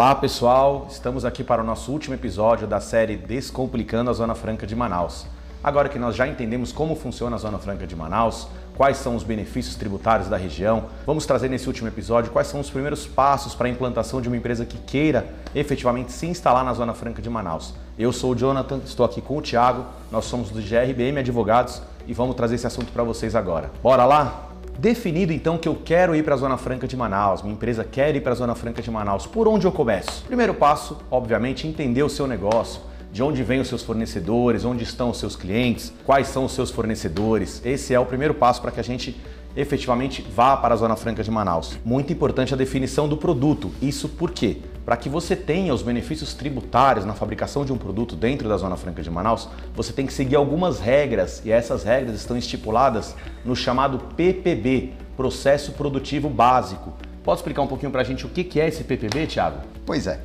Olá pessoal, estamos aqui para o nosso último episódio da série Descomplicando a Zona Franca de Manaus. Agora que nós já entendemos como funciona a Zona Franca de Manaus, quais são os benefícios tributários da região, vamos trazer nesse último episódio quais são os primeiros passos para a implantação de uma empresa que queira efetivamente se instalar na Zona Franca de Manaus. Eu sou o Jonathan, estou aqui com o Thiago, nós somos do GRBM Advogados e vamos trazer esse assunto para vocês agora. Bora lá? Definido então que eu quero ir para a Zona Franca de Manaus, minha empresa quer ir para a Zona Franca de Manaus, por onde eu começo? Primeiro passo, obviamente, entender o seu negócio, de onde vêm os seus fornecedores, onde estão os seus clientes, quais são os seus fornecedores. Esse é o primeiro passo para que a gente efetivamente vá para a Zona Franca de Manaus. Muito importante a definição do produto. Isso por quê? Para que você tenha os benefícios tributários na fabricação de um produto dentro da Zona Franca de Manaus, você tem que seguir algumas regras e essas regras estão estipuladas no chamado PPB, Processo Produtivo Básico. Pode explicar um pouquinho para a gente o que é esse PPB, Thiago? Pois é.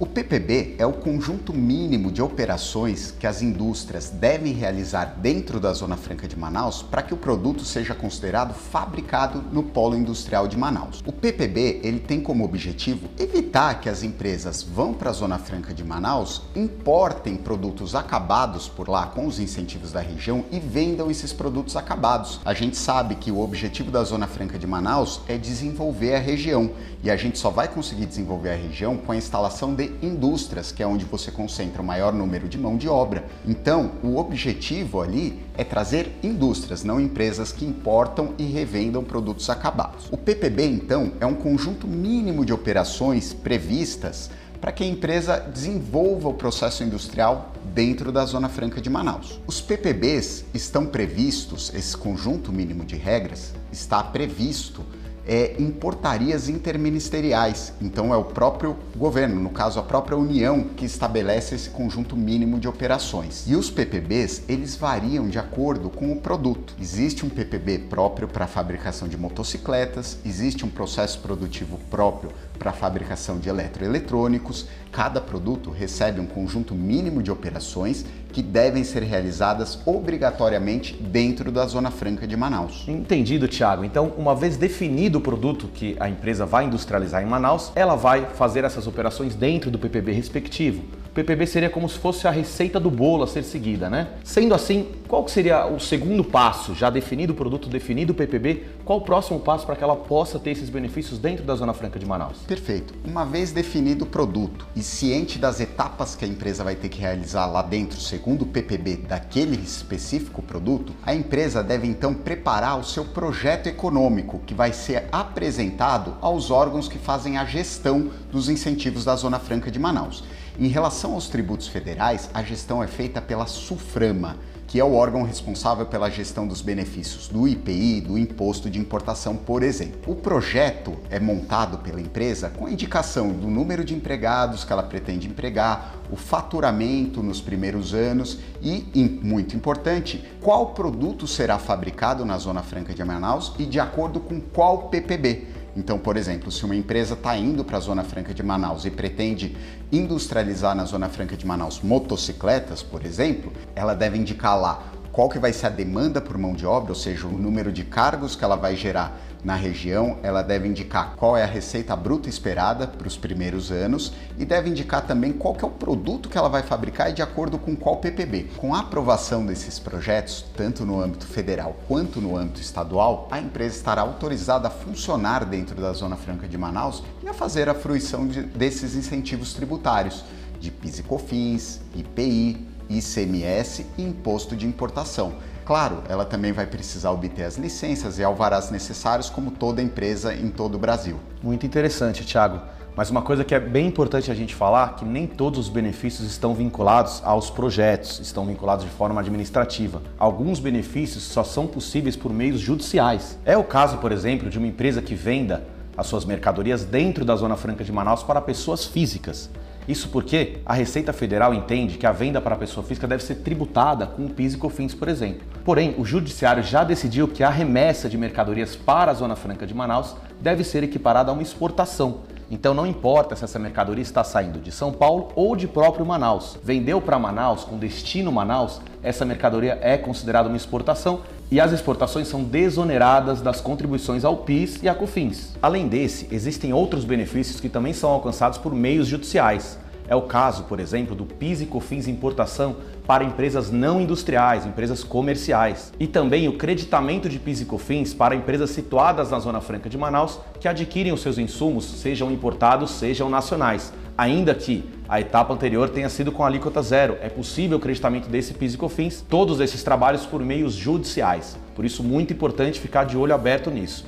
O PPB é o conjunto mínimo de operações que as indústrias devem realizar dentro da Zona Franca de Manaus para que o produto seja considerado fabricado no polo industrial de Manaus. O PPB ele tem como objetivo evitar que as empresas vão para a Zona Franca de Manaus, importem produtos acabados por lá com os incentivos da região e vendam esses produtos acabados. A gente sabe que o objetivo da Zona Franca de Manaus é desenvolver a região e a gente só vai conseguir desenvolver a região com a instalação de indústrias, que é onde você concentra o maior número de mão de obra. Então, o objetivo ali é trazer indústrias, não empresas que importam e revendam produtos acabados. O PPB, então, é um conjunto mínimo de operações previstas para que a empresa desenvolva o processo industrial dentro da Zona Franca de Manaus. Os PPBs estão previstos, esse conjunto mínimo de regras está previsto é, em portarias interministeriais. Então é o próprio governo, no caso a própria União, que estabelece esse conjunto mínimo de operações. E os PPBs, eles variam de acordo com o produto. Existe um PPB próprio para a fabricação de motocicletas, existe um processo produtivo próprio para a fabricação de eletroeletrônicos. Cada produto recebe um conjunto mínimo de operações que devem ser realizadas obrigatoriamente dentro da Zona Franca de Manaus. Entendido, Thiago. Então, uma vez definido o produto que a empresa vai industrializar em Manaus, ela vai fazer essas operações dentro do PPB respectivo. O PPB seria como se fosse a receita do bolo a ser seguida, né? Sendo assim, qual seria o segundo passo? Já definido o produto, definido o PPB, qual o próximo passo para que ela possa ter esses benefícios dentro da Zona Franca de Manaus? Perfeito. Uma vez definido o produto e ciente das etapas que a empresa vai ter que realizar lá dentro, segundo o PPB daquele específico produto, a empresa deve então preparar o seu projeto econômico, que vai ser apresentado aos órgãos que fazem a gestão dos incentivos da Zona Franca de Manaus. Em relação aos tributos federais, a gestão é feita pela SUFRAMA, que é o órgão responsável pela gestão dos benefícios do IPI, do imposto de importação, por exemplo. O projeto é montado pela empresa com a indicação do número de empregados que ela pretende empregar, o faturamento nos primeiros anos e, muito importante, qual produto será fabricado na Zona Franca de Manaus e de acordo com qual PPB. Então, por exemplo, se uma empresa está indo para a Zona Franca de Manaus e pretende industrializar na Zona Franca de Manaus motocicletas, por exemplo, ela deve indicar lá qual que vai ser a demanda por mão de obra, ou seja, o número de cargos que ela vai gerar na região, ela deve indicar qual é a receita bruta esperada para os primeiros anos e deve indicar também qual que é o produto que ela vai fabricar e de acordo com qual PPB. Com a aprovação desses projetos, tanto no âmbito federal quanto no âmbito estadual, a empresa estará autorizada a funcionar dentro da Zona Franca de Manaus e a fazer a fruição de, desses incentivos tributários de PIS e COFINS, IPI, ICMS e Imposto de Importação. Claro, ela também vai precisar obter as licenças e alvarás necessários, como toda empresa em todo o Brasil. Muito interessante, Thiago. Mas uma coisa que é bem importante a gente falar, que nem todos os benefícios estão vinculados aos projetos, estão vinculados de forma administrativa. Alguns benefícios só são possíveis por meios judiciais. É o caso, por exemplo, de uma empresa que venda as suas mercadorias dentro da Zona Franca de Manaus para pessoas físicas. Isso porque a Receita Federal entende que a venda para a pessoa física deve ser tributada com o PIS e COFINS, por exemplo. Porém, o Judiciário já decidiu que a remessa de mercadorias para a Zona Franca de Manaus deve ser equiparada a uma exportação. Então não importa se essa mercadoria está saindo de São Paulo ou de próprio Manaus. Vendeu para Manaus com destino Manaus, essa mercadoria é considerada uma exportação e as exportações são desoneradas das contribuições ao PIS e à COFINS. Além desse, existem outros benefícios que também são alcançados por meios judiciais. É o caso, por exemplo, do PIS e COFINS importação para empresas não industriais, empresas comerciais. E também o creditamento de PIS e COFINS para empresas situadas na Zona Franca de Manaus que adquirem os seus insumos, sejam importados, sejam nacionais. Ainda que a etapa anterior tenha sido com alíquota zero, é possível o creditamento desse PIS e COFINS, todos esses trabalhos por meios judiciais. Por isso, muito importante ficar de olho aberto nisso.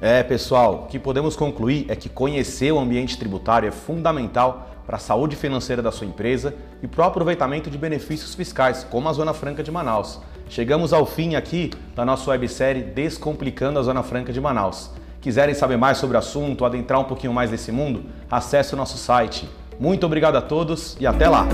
É, pessoal, o que podemos concluir é que conhecer o ambiente tributário é fundamental para a saúde financeira da sua empresa e para o aproveitamento de benefícios fiscais, como a Zona Franca de Manaus. Chegamos ao fim aqui da nossa websérie Descomplicando a Zona Franca de Manaus. Quiserem saber mais sobre o assunto, adentrar um pouquinho mais nesse mundo, acesse o nosso site. Muito obrigado a todos e até lá!